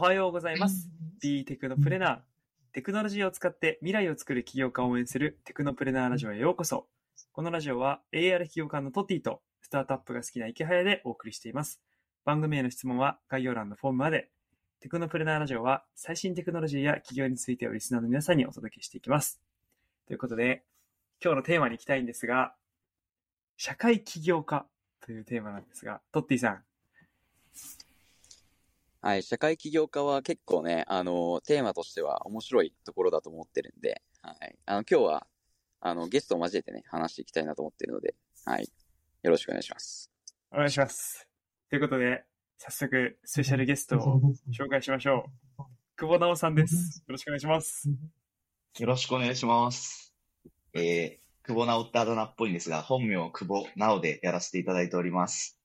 はようございます。B テクノプレナー。テクノロジーを使って未来を作る起業家を応援するテクノプレナーラジオへようこそ。このラジオは AR 起業家のトッティとスタートアップが好きな池早でお送りしています。番組への質問は概要欄のフォームまで。テクノプレナーラジオは最新テクノロジーや企業についてをリスナーの皆さんにお届けしていきます。ということで、今日のテーマに行きたいんですが、社会起業家というテーマなんですが、トッティさん、はい、社会起業家は結構ね、あの、テーマとしては面白いところだと思ってるんで、はい。あの、今日は、あの、ゲストを交えてね、話していきたいなと思ってるので、はい。よろしくお願いします。お願いします。ということで、早速、スペシャルゲストを 紹介しましょう。久保直さんです。よろしくお願いします。よろしくお願いします。えー、久保直ってあだ名っぽいんですが、本名久保直でやらせていただいております。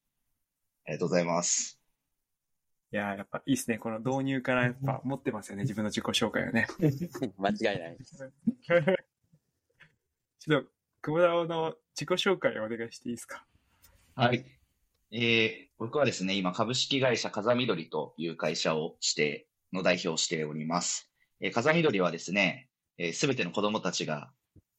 ありがとうございます。いやー、やっぱいいですね。この導入からやっぱ持ってますよね。自分の自己紹介をね。間違いない。ちょっと、久保直の自己紹介をお願いしていいですか？はい。えー、僕はですね、今、株式会社風緑という会社をして、の代表をしております。えー、風緑はですね、す、えー、べ、ての子供たちが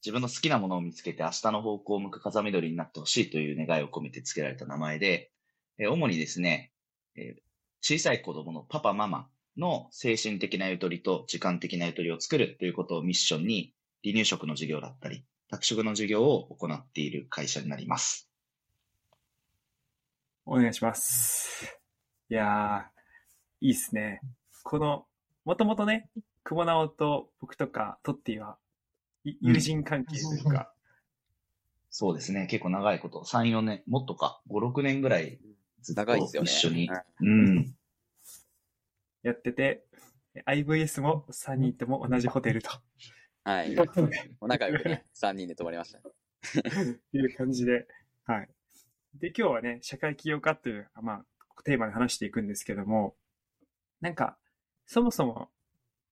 自分の好きなものを見つけて明日の方向を向く風緑になってほしいという願いを込めて付けられた名前で、えー、主にですね、えー、小さい子供のパパママの精神的なゆとりと時間的なゆとりを作るということをミッションに、離乳食の授業だったり、宅食の授業を行っている会社になります。お願いします。いやー、いいっすね。この、もともとね、久保直と僕とかトッティは、友人関係というか、うん、そうですね。結構長いこと、3、4年、もっとか、5、6年ぐらいずっと一緒に、ね、うん。やってて、IVS も3人とも同じホテルと。はい。仲良くね、3人で泊まりました。いう感じで、はい。で、今日はね、社会起業家という、まあ、テーマで話していくんですけども、なんか、そもそも、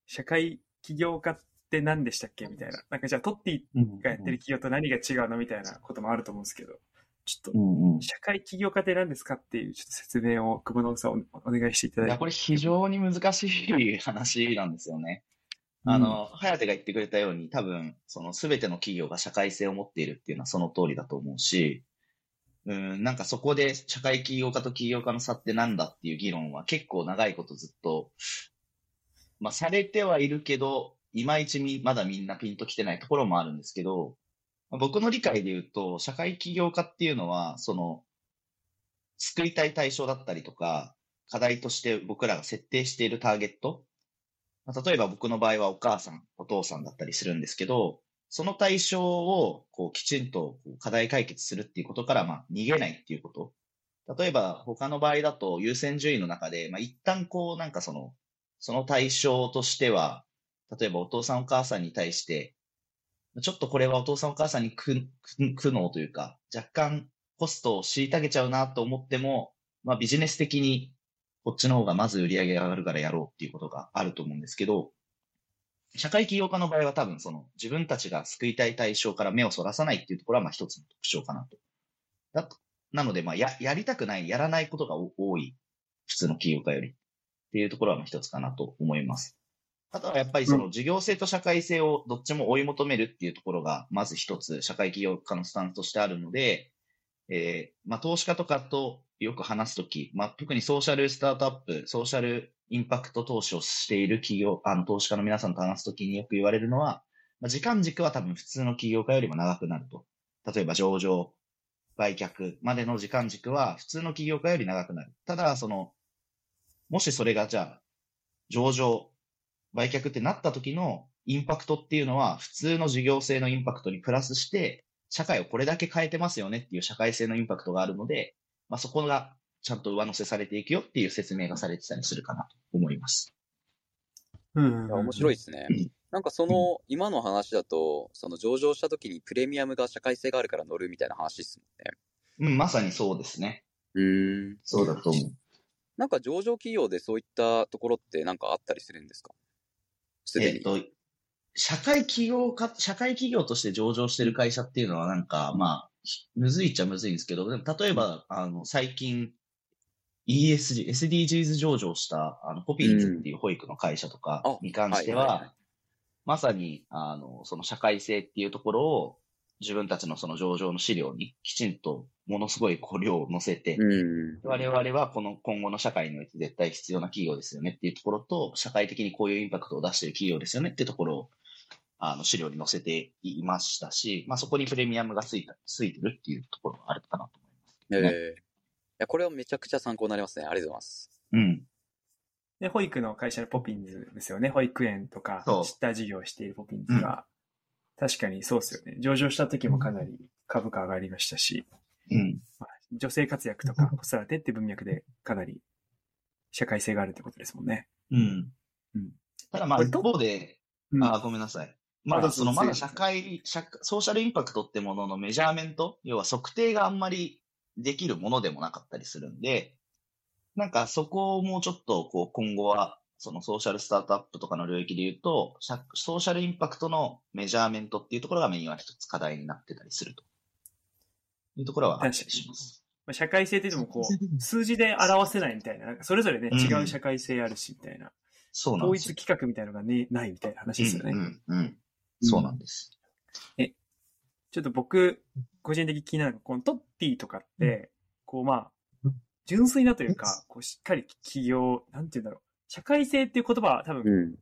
社会起業家って何でしたっけみたいな。なんかじゃあ、トッティがやってる企業と何が違うのみたいなこともあると思うんですけど、ちょっと、社会起業家って何ですかっていうちょっと説明を久保直さんお願いしていただいて。いや、これ非常に難しい話なんですよね。あの、はやてが言ってくれたように、多分、その全ての企業が社会性を持っているっていうのはその通りだと思うし、うん、なんかそこで社会起業家と起業家の差ってなんだっていう議論は結構長いことずっと、まあされてはいるけど、いまいちみまだみんなピンと来てないところもあるんですけど、僕の理解で言うと、社会起業家っていうのは、その、救いたい対象だったりとか、課題として僕らが設定しているターゲット、例えば僕の場合はお母さん、お父さんだったりするんですけど、その対象をこうきちんと課題解決するっていうことから、まあ、逃げないっていうこと。例えば他の場合だと優先順位の中で、まあ、一旦こうなんかその、その対象としては、例えばお父さんお母さんに対して、ちょっとこれはお父さんお母さんに苦悩というか、若干コストを虐げちゃうなと思っても、まあビジネス的にこっちの方がまず売り上げが上がるからやろうっていうことがあると思うんですけど、社会起業家の場合は多分その自分たちが救いたい対象から目をそらさないっていうところはまあ一つの特徴かなと。だなのでまあや、やりたくない、やらないことが多い、普通の起業家よりっていうところはまあ一つかなと思います。あとはやっぱりその事業性と社会性をどっちも追い求めるっていうところが、まず一つ社会起業家のスタンスとしてあるので、えー、まあ投資家とかとよく話すとき、まあ特にソーシャルスタートアップ、ソーシャルインパクト投資をしている企業、あの投資家の皆さんと話すときによく言われるのは、まあ、時間軸は多分普通の起業家よりも長くなると。例えば上場、売却までの時間軸は普通の起業家より長くなる。ただ、その、もしそれがじゃあ、上場、売却ってなった時のインパクトっていうのは普通の事業性のインパクトにプラスして、社会をこれだけ変えてますよねっていう社会性のインパクトがあるので、まあ、そこがちゃんと上乗せされていくよっていう説明がされてたりするかなと思います。うん、面白いですね。なんかその、今の話だと、その上場した時にプレミアムが社会性があるから乗るみたいな話ですもんね。うん、まさにそうですね。うん。そうだと思う。なんか上場企業でそういったところってなんかあったりするんですか？えっと、社会企業か、社会企業として上場してる会社っていうのはなんか、まあ、むずいっちゃむずいんですけど、でも例えば、あの、最近、ESG、SDGs 上場した、あの、ポピンズっていう保育の会社とかあに関しては、まさに、あの、その社会性っていうところを、自分たちのその上場の資料にきちんとものすごい量を載せて、うん。我々はこの今後の社会において絶対必要な企業ですよねっていうところと、社会的にこういうインパクトを出している企業ですよねっていうところを、あの、資料に載せていましたし、まあそこにプレミアムがついた、ついてるっていうところがあるかなと思います、ええいや、これはめちゃくちゃ参考になりますね。ありがとうございます。うん。で、保育の会社のポピンズですよね。保育園とか知った事業をしているポピンズが、確かにそうですよね。上場した時もかなり株価上がりましたし、うん。まあ、女性活躍とか子育てって文脈でかなり社会性があるってことですもんね。うん。うんただまあ一方で、うんあ、ごめんなさい。まだそのまだ社会、社ソーシャルインパクトってもののメジャーメント、要は測定があんまりできるものでもなかったりするんで、なんかそこをもうちょっとこう今後は、そのソーシャルスタートアップとかの領域で言うと、社ソーシャルインパクトのメジャーメントっていうところがメインは一つ課題になってたりするというところはあったりします。まあ社会性って言ってもこう、数字で表せないみたいな、なんかそれぞれね、うん違う社会性あるし、みたいな。統そうなんですよ一。企画みたいなのがね、ないみたいな話ですよね。うんうんうん。そうなんです。ちょっと僕、個人的に気になるのは、このトッティとかって、こうまあ、純粋なというか、こうしっかり企業、なんて言うんだろう。社会性っていう言葉は多分うん。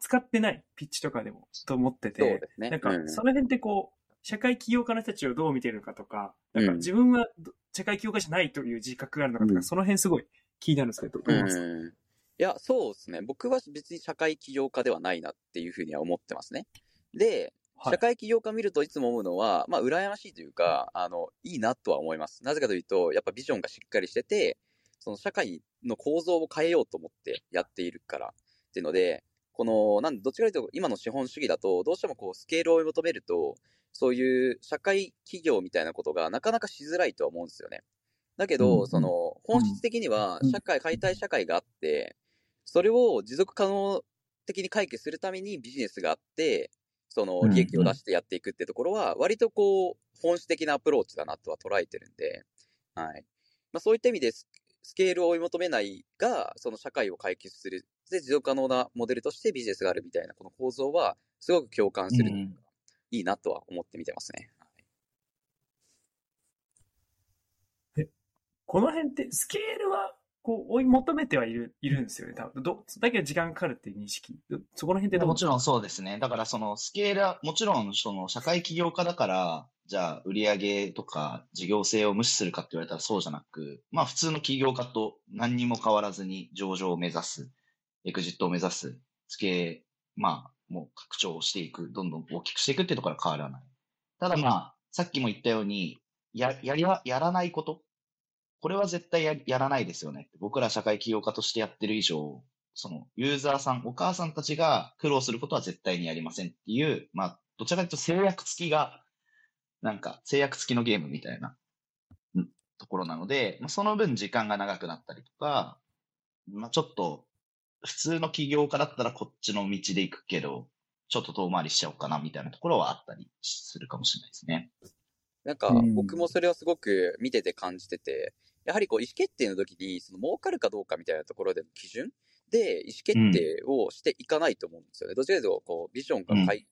使ってない、ピッチとかでも、と思ってて、ね。なんかう、んその辺ってこう、社会起業家の人たちをどう見てるのかとか、なんかうん自分はど社会起業家じゃないという自覚があるのかとか、うんその辺すごい気になるんですけど、どう思います？かうん。いや、そうですね。僕は別に社会起業家ではないなっていうふうには思ってますね。で、はい社会起業家見るといつも思うのは、まあ、羨ましいというか、あの、いいなとは思います。なぜかというと、やっぱビジョンがしっかりしてて、その社会の構造を変えようと思ってやっているからっていうので、この、なんどっちかというと、今の資本主義だと、どうしてもこう、スケールを求めると、そういう社会企業みたいなことがなかなかしづらいとは思うんですよね。だけど、うんその、本質的にはうん、社会、解体社会があって、それを持続可能的に解決するためにビジネスがあって、そのうん利益を出してやっていくってところは、割とこう、本質的なアプローチだなとは捉えてるんで、はい。まあそういった意味でス、スケールを追い求めないが、その社会を解決する、で、持続可能なモデルとしてビジネスがあるみたいな、この構造は、すごく共感する、うんいいなとは思って見てますね。はい。この辺って、スケールは、こう、追い求めてはいる、いるんですよね、多分。ど、だけど時間かかるっていう認識。そこの辺ってどう？もちろんそうですね。だからそのスケールは、もちろんその社会起業家だから、じゃあ売上とか事業性を無視するかって言われたらそうじゃなく、まあ普通の起業家と何にも変わらずに上場を目指す、エクジットを目指す、スケまあもう拡張していく、どんどん大きくしていくっていうところは変わらない。ただまあ、さっきも言ったように、や、やりは、やらないこと。これは絶対ややらないですよね。僕ら社会起業家としてやってる以上、そのユーザーさん、お母さんたちが苦労することは絶対にやりませんっていう、まあ、どちらかというと制約付きが、なんか制約付きのゲームみたいな、ところなので、まあ、その分時間が長くなったりとか、まあ、ちょっと、普通の起業家だったらこっちの道で行くけど、ちょっと遠回りしちゃおうかなみたいなところはあったりするかもしれないですね。なんかうん、僕もそれはすごく見てて感じてて、やはりこう意思決定の時に、その儲かるかどうかみたいなところでの基準で意思決定をしていかないと思うんですよね。どちらかというと、こう、ビジョンがかい、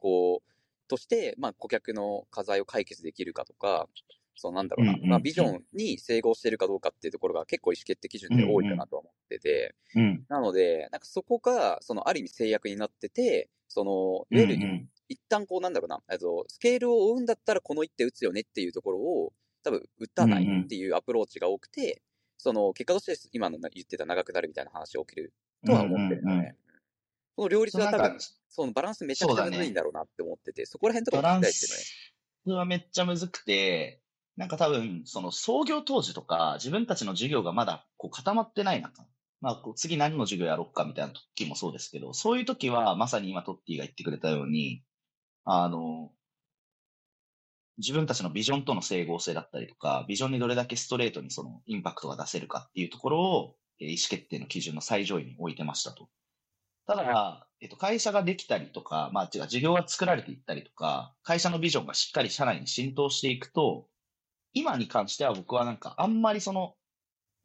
こう、として、まあ、顧客の課題を解決できるかとか、そうなんだろうな、まあ、ビジョンに整合しているかどうかっていうところが結構意思決定基準で多いかなとは思ってて、うん。なので、なんかそこが、そのある意味制約になってて、その、いわゆるうん一旦こうなんだろうな、えっと、スケールを追うんだったらこの一手打つよねっていうところを、多分打たないっていうアプローチが多くて、その結果として今の言ってた長くなるみたいな話が起きるとは思ってるので、うんうんうんその両立は多分そのバランスめちゃくちゃむずいんだろうなって思ってて、そこら辺とかバラン聞きたいですよね。スはめっちゃむずくて、なんか多分、その創業当時とか、自分たちの授業がまだこう固まってない中、まあ、こう次何の授業やろうかみたいな時もそうですけど、そういう時はまさに今トッティが言ってくれたように、あの、自分たちのビジョンとの整合性だったりとか、ビジョンにどれだけストレートにそのインパクトが出せるかっていうところを、えー意思決定の基準の最上位に置いてましたと。ただ、えっと、会社ができたりとか、まあ違う、事業が作られていったりとか、会社のビジョンがしっかり社内に浸透していくと、今に関しては僕はなんかあんまりその、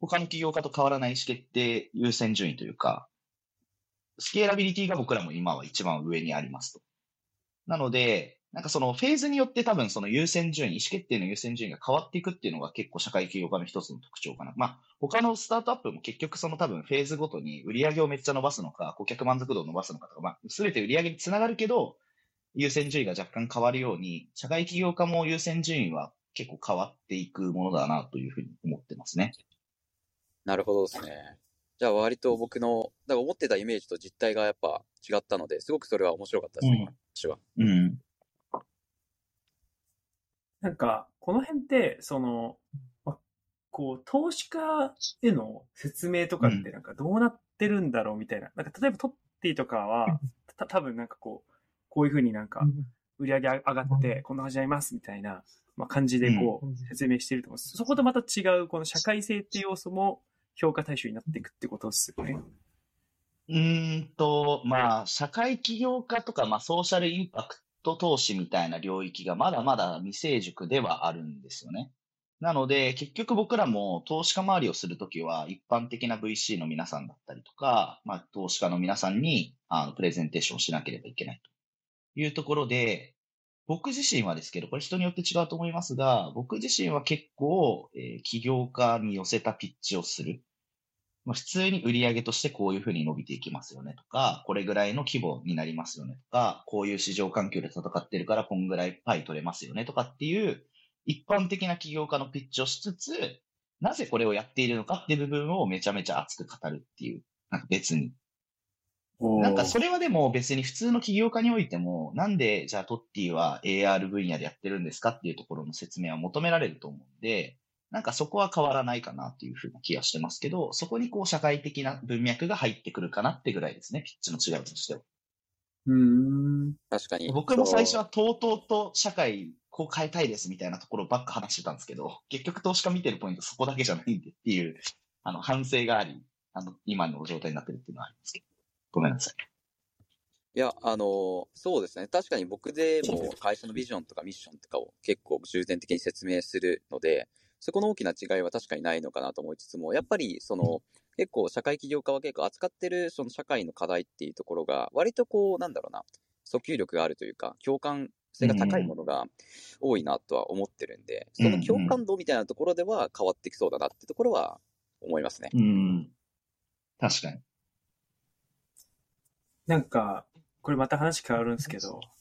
他の起業家と変わらない意思決定優先順位というか、スケーラビリティが僕らも今は一番上にありますと。なので、なんかそのフェーズによって多分その優先順位、意思決定の優先順位が変わっていくっていうのが結構社会起業家の一つの特徴かな。まあ他のスタートアップも結局その多分フェーズごとに売り上げをめっちゃ伸ばすのか、顧客満足度を伸ばすのかとか、まあ全て売り上げにつながるけど、優先順位が若干変わるように、社会起業家も優先順位は結構変わっていくものだなというふうに思ってますね。なるほどですね。じゃあ割と僕の、だから思ってたイメージと実態がやっぱ違ったので、すごくそれは面白かったですね、私は。うん。なんか、この辺って、その、まこう、投資家への説明とかってなんかどうなってるんだろうみたいな。なんか例えばトッティとかは、た多分なんかこう、こういうふうになんか売り上げ上がって、こんな感じになりますみたいな、まあ、感じでこう、説明してると思うんです。そことまた違う、この社会性っていう要素も評価対象になっていくってことですよね。うんと、まあ、社会起業家とか、まあ、ソーシャルインパクト投資みたいな領域がまだまだ未成熟ではあるんですよね。なので、結局僕らも投資家回りをするときは、一般的な VC の皆さんだったりとか、まあ、投資家の皆さんに、あの、プレゼンテーションしなければいけないというところで、僕自身はですけど、これ人によって違うと思いますが、僕自身は結構、えー起業家に寄せたピッチをする。まあ、普通に売り上げとしてこういうふうに伸びていきますよねとか、これぐらいの規模になりますよねとか、こういう市場環境で戦ってるからこんぐらいパイ取れますよねとかっていう一般的な起業家のピッチをしつつ、なぜこれをやっているのかっていう部分をめちゃめちゃ熱く語るっていう、なんか別に。なんかそれはでも別に普通の起業家においても、なんでじゃあトッティは AR 分野でやってるんですかっていうところの説明は求められると思うんで、なんかそこは変わらないかなっていうふうな気がしてますけど、そこにこう社会的な文脈が入ってくるかなってぐらいですね、ピッチの違いとしては。うーん。確かに。僕も最初はとうとうと社会こう変えたいですみたいなところばっか話してたんですけど、結局投資家見てるポイントそこだけじゃないんでっていう、あの反省があり、あの今の状態になってるっていうのはありますけど。ごめんなさい。いや、あのーそうですね。確かに僕でも会社のビジョンとかミッションとかを結構重点的に説明するので、そこの大きな違いは確かにないのかなと思いつつも、やっぱりその、結構社会起業家は結構扱ってるその社会の課題っていうところが、割とこう、なんだろうな、訴求力があるというか、共感性が高いものが多いなとは思ってるんで、その共感度みたいなところでは変わってきそうだなってところは思いますね。うん。確かに。なんか、これまた話変わるんですけど、うん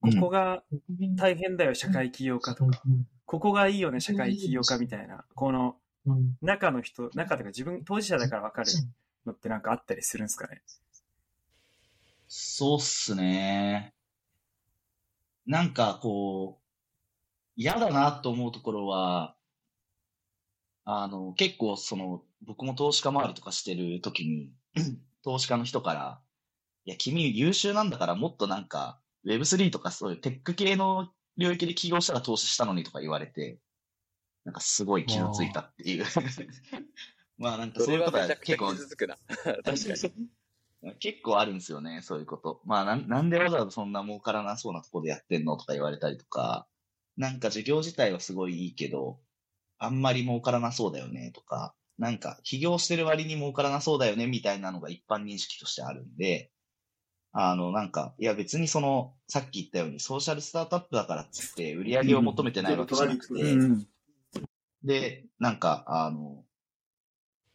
ここが大変だよ、社会起業家とか。ここがいいよね、社会起業家みたいな。この中の人、中とか自分、当事者だから分かるのってなんかあったりするんですかね？そうっすね。なんかこう、嫌だなと思うところは、あの、結構その、僕も投資家回りとかしてる時に、投資家の人から、いや、君優秀なんだからもっとなんか、Web3 とかそういうテック系の領域で起業したら投資したのにとか言われて、なんかすごい傷ついたっていう。まあ なんかそそういうことは結構傷つくな。確かに。結構あるんですよね、そういうこと。まあなん、なんでわざわざそんな儲からなそうなところでやってんのとか言われたりとか、なんか授業自体はすごいいいけど、あんまり儲からなそうだよねとか、なんか起業してる割に儲からなそうだよねみたいなのが一般認識としてあるんで、あの、なんか、いや別にその、さっき言ったようにソーシャルスタートアップだからっつって売り上げを求めてないわけじゃなくて、うん。で、なんか、あの、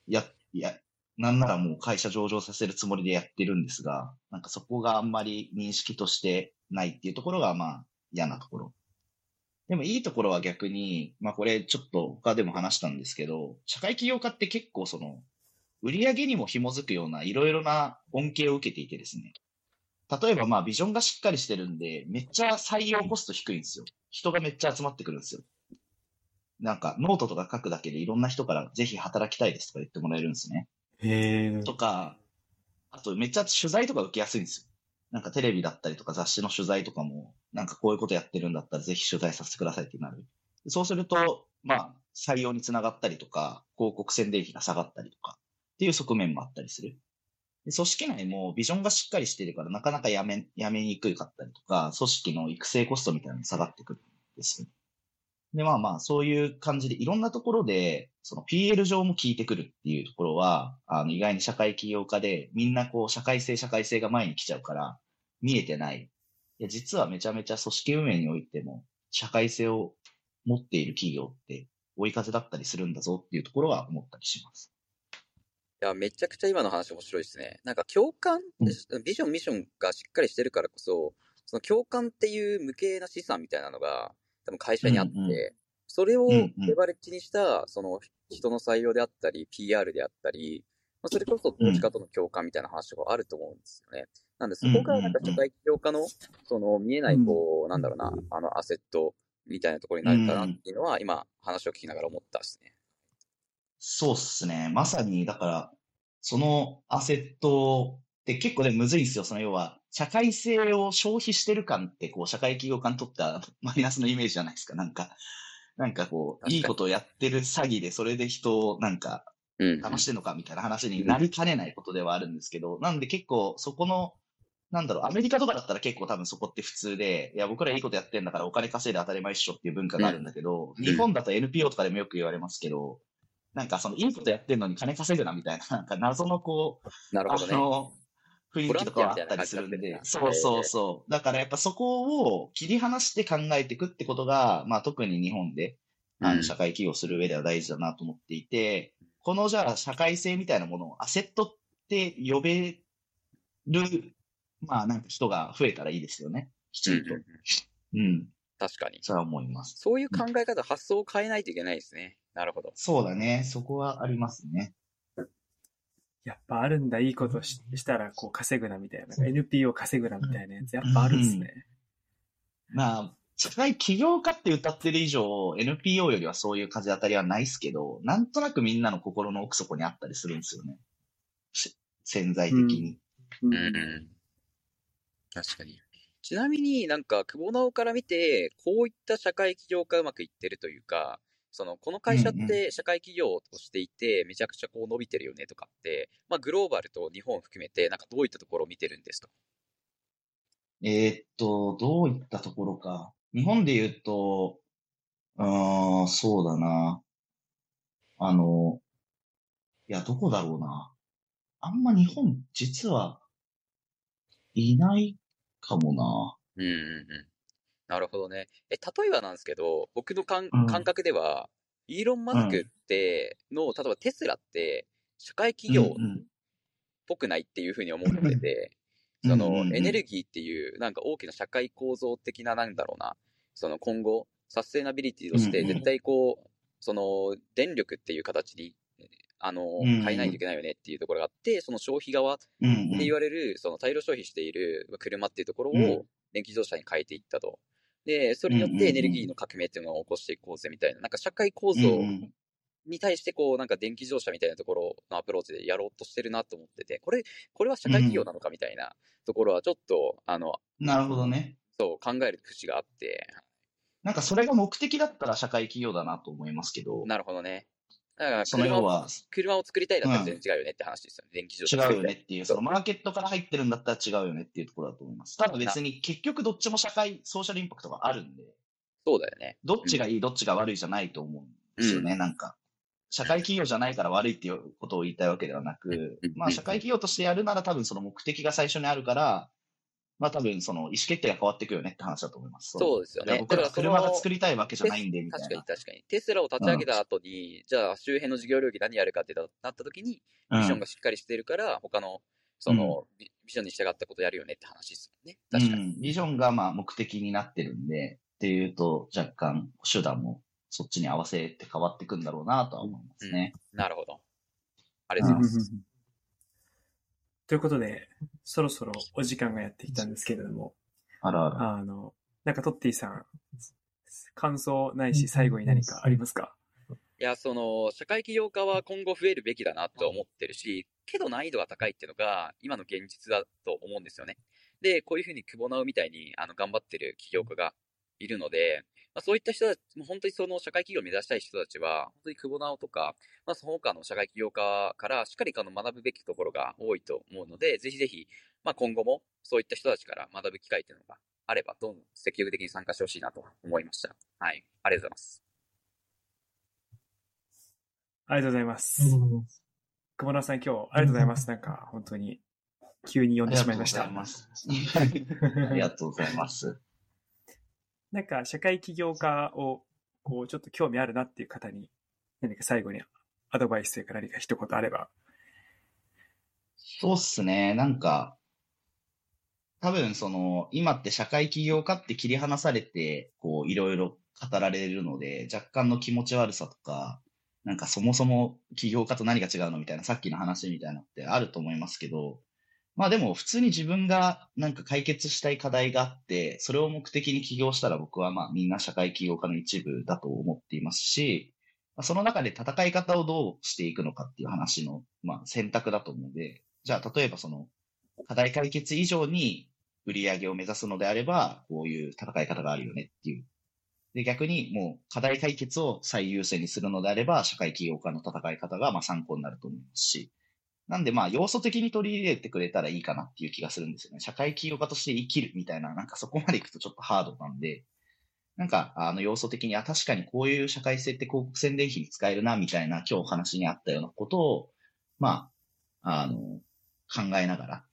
や、いや、なんならもう会社上場させるつもりでやってるんですが、なんかそこがあんまり認識としてないっていうところが、まあ、嫌なところ。でもいいところは逆に、まあこれちょっと他でも話したんですけど、社会起業家って結構その、売り上げにも紐づくようないろいろな恩恵を受けていてですね。例えばまあビジョンがしっかりしてるんで、めっちゃ採用コスト低いんですよ。人がめっちゃ集まってくるんですよ。なんかノートとか書くだけでいろんな人からぜひ働きたいですとか言ってもらえるんですね。へえ。とか、あとめっちゃ取材とか受けやすいんですよ。なんかテレビだったりとか雑誌の取材とかも、なんかこういうことやってるんだったらぜひ取材させてくださいってなる。そうすると、まあ、採用につながったりとか、広告宣伝費が下がったりとか、っていう側面もあったりする。組織内もビジョンがしっかりしてるから、なかなかやめ、やめにくかったりとか、組織の育成コストみたいなのが下がってくるんですよ。で、まあまあ、そういう感じで、いろんなところで、その PL 上も効いてくるっていうところは、あの、意外に社会起業家で、みんなこう、社会性、社会性が前に来ちゃうから、見えてない。いや、実はめちゃめちゃ組織運営においても、社会性を持っている企業って、追い風だったりするんだぞっていうところは思ったりします。いや、めちゃくちゃ今の話面白いですね。なんか共感、ビジョン、ミッションがしっかりしてるからこそ、その共感っていう無形な資産みたいなのが、多分会社にあって、うんうんそれをレバレッジにした、その人の採用であったり、PR であったり、まあ、それこそ投資家との共感みたいな話とかあると思うんですよね。なんで、そこがなんか社会起業家の、その見えない、こう、なんだろうな、あの、アセットみたいなところになるかなっていうのは、今、話を聞きながら思ったですね。そうっすね。まさに、だから、そのアセットって結構ね、むずいんですよ。その要は、社会性を消費してる感って、こう、社会企業家にとってはマイナスのイメージじゃないですか。なんか、なんかこう、いいことをやってる詐欺で、それで人をなんか、うん。騙してんのかみたいな話になりかねないことではあるんですけど、なんで結構そこの、なんだろう、アメリカとかだったら結構多分そこって普通で、いや、僕らいいことやってんだからお金稼いで当たり前っしょっていう文化があるんだけど、ん日本だと NPO とかでもよく言われますけど、なんかそのいいことやってんのに金稼ぐなみたいな、なんか謎のこう、あなるほどね。の、雰囲気とかはあったりするんでそうそうだそう。だからやっぱそこを切り離して考えていくってことが、まあ特に日本で、あうんの、社会起業する上では大事だなと思っていて、このじゃあ社会性みたいなものをアセットって呼べる、まあなんか人が増えたらいいですよね。きちんとうんうん。うんうん。確かに。それは思います。そういう考え方、発想を変えないといけないですね。なるほど。そうだね。そこはありますね。やっぱあるんだ、いいことししたら、こう、稼ぐなみたいな。NPO 稼ぐなみたいなやつ、やっぱあるんですね。まあ、社会起業家って歌ってる以上、NPO よりはそういう風当たりはないですけど、なんとなくみんなの心の奥底にあったりするんですよね。し潜在的に。うんうんうん。確かに。ちなみになんか、久保直から見て、こういった社会起業家うまくいってるというか、その、この会社っうんて社会起業としていて、めちゃくちゃこう伸びてるよねとかって、まあ、グローバルと日本を含めて、なんかどういったところを見てるんですか？えーっと、どういったところか。日本で言うと、うーん、そうだな。あの、いや、どこだろうな。あんま日本、実は、いないかもな。うんうんうん。なるほどね。え、例えばなんですけど、僕の感うん。感覚では、イーロン・マスクっての、例えばテスラって、社会企業っうん。ぽくないっていうふうに思ってて、うんそのエネルギーっていう、なんか大きな社会構造的な、なんだろうな、その今後、サステナビリティとして、絶対こう、その電力っていう形に、あの変えないといけないよねっていうところがあって、その消費側って言われる、その大量消費している車っていうところうん。を電気自動車に変えていったと。で、それによってエネルギーの革命っていうのを起こしていこうぜみたいな、なんか社会構うん造うん。に対してこう、なんか電気自動車みたいなところのアプローチでやろうとしてるなと思ってて、これ、これは社会企業なのかみたいなところはちょっと、あの、なるほどね。そう考える節があって、なんかそれが目的だったら社会企業だなと思いますけど、なるほどね。だからその車を、要は車を作りたいだったら全然違うよねって話ですよね。電気自動車違う。よねっていう、そのマーケットから入ってるんだったら違うよねっていうところだと思います。ただ別に結局どっちも社会、ソーシャルインパクトがあるんで、そうだよね。どっちがいい、どっちが悪いじゃないと思うんですよね、なんか。社会企業じゃないから悪いっていうことを言いたいわけではなくうん、まあ社会企業としてやるなら多分その目的が最初にあるから、まあ多分その意思決定が変わっていくよねって話だと思います。そうですよね。僕らだからその車が作りたいわけじゃないんで、みたいな。確かに確かに。テスラを立ち上げた後に、じゃあ周辺の事業領域何やるかってなった時に、うんビジョンがしっかりしてるから、他の、その、ビビジョンに従ったことやるよねって話ですもんね。確かに。うん、ビジョンがまあ目的になってるんで、っていうと若干手段もそっちに合わせて変わっていくんだろうなとは思いますね。なるほど。ありがとうございます。ということで、そろそろお時間がやってきたんですけれども、あらあら。あの、なんかトッティさん、感想ないし最後に何かありますか？いや、その、社会起業家は今後増えるべきだなと思ってるし、けど難易度が高いっていうのが、今の現実だと思うんですよね。で、こういうふうに久保直みたいに、あの、頑張ってる起業家がいるので、まあ、そういった人たち、もう本当にその社会企業を目指したい人たちは、本当に久保直とか、まあ、その他の社会起業家からしっかりあの学ぶべきところが多いと思うので、ぜひぜひ、まあ、今後もそういった人たちから学ぶ機会っていうのがあれば、どんどん積極的に参加してほしいなと思いました。はい。ありがとうございます。ありがとうございます。熊野さん、今日、ありがとうございます。なんか、本当に、急に呼んでしまいました。ありがとうございます。ありがとうございます。なんか、社会起業家を、こう、ちょっと興味あるなっていう方に、何か最後にアドバイスというか何か一言あれば。そうっすね。なんか、多分その、今って社会起業家って切り離されて、こう、いろいろ語られるので、若干の気持ち悪さとか、なんかそもそも起業家と何が違うのみたいな、さっきの話みたいなのってあると思いますけど、まあでも普通に自分がなんか解決したい課題があって、それを目的に起業したら僕はまあみんな社会起業家の一部だと思っていますし、その中で戦い方をどうしていくのかっていう話の、まあ選択だと思うので、じゃあ例えばその課題解決以上に売り上げを目指すのであれば、こういう戦い方があるよねっていう。で、逆にもう課題解決を最優先にするのであれば、社会起業家の戦い方がまあ参考になると思いますし、なんでまあ要素的に取り入れてくれたらいいかなっていう気がするんですよね。社会起業家として生きるみたいな、なんかそこまでいくとちょっとハードなんで、なんかあの要素的に、あ、確かにこういう社会性って広告宣伝費に使えるなみたいな今日お話にあったようなことを、まあ、あの、考えながら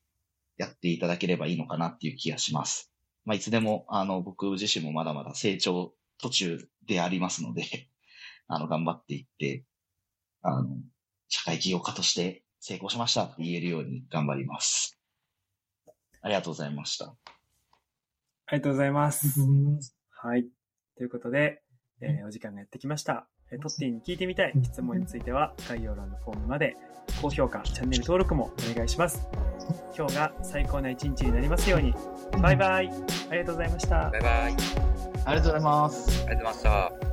やっていただければいいのかなっていう気がします。まあいつでもあの僕自身もまだまだ成長途中でありますので、あの頑張っていって、あの、社会起業家として成功しましたって言えるように頑張ります。ありがとうございました。ありがとうございます。はい。ということで、えーお時間がやってきました。えートッティに聞いてみたい質問については、概要欄のフォームまで、高評価、チャンネル登録もお願いします。今日が最高な一日になりますように。バイバイ。ありがとうございましたバ。イバイ。ありありがとうございます。がとうございました。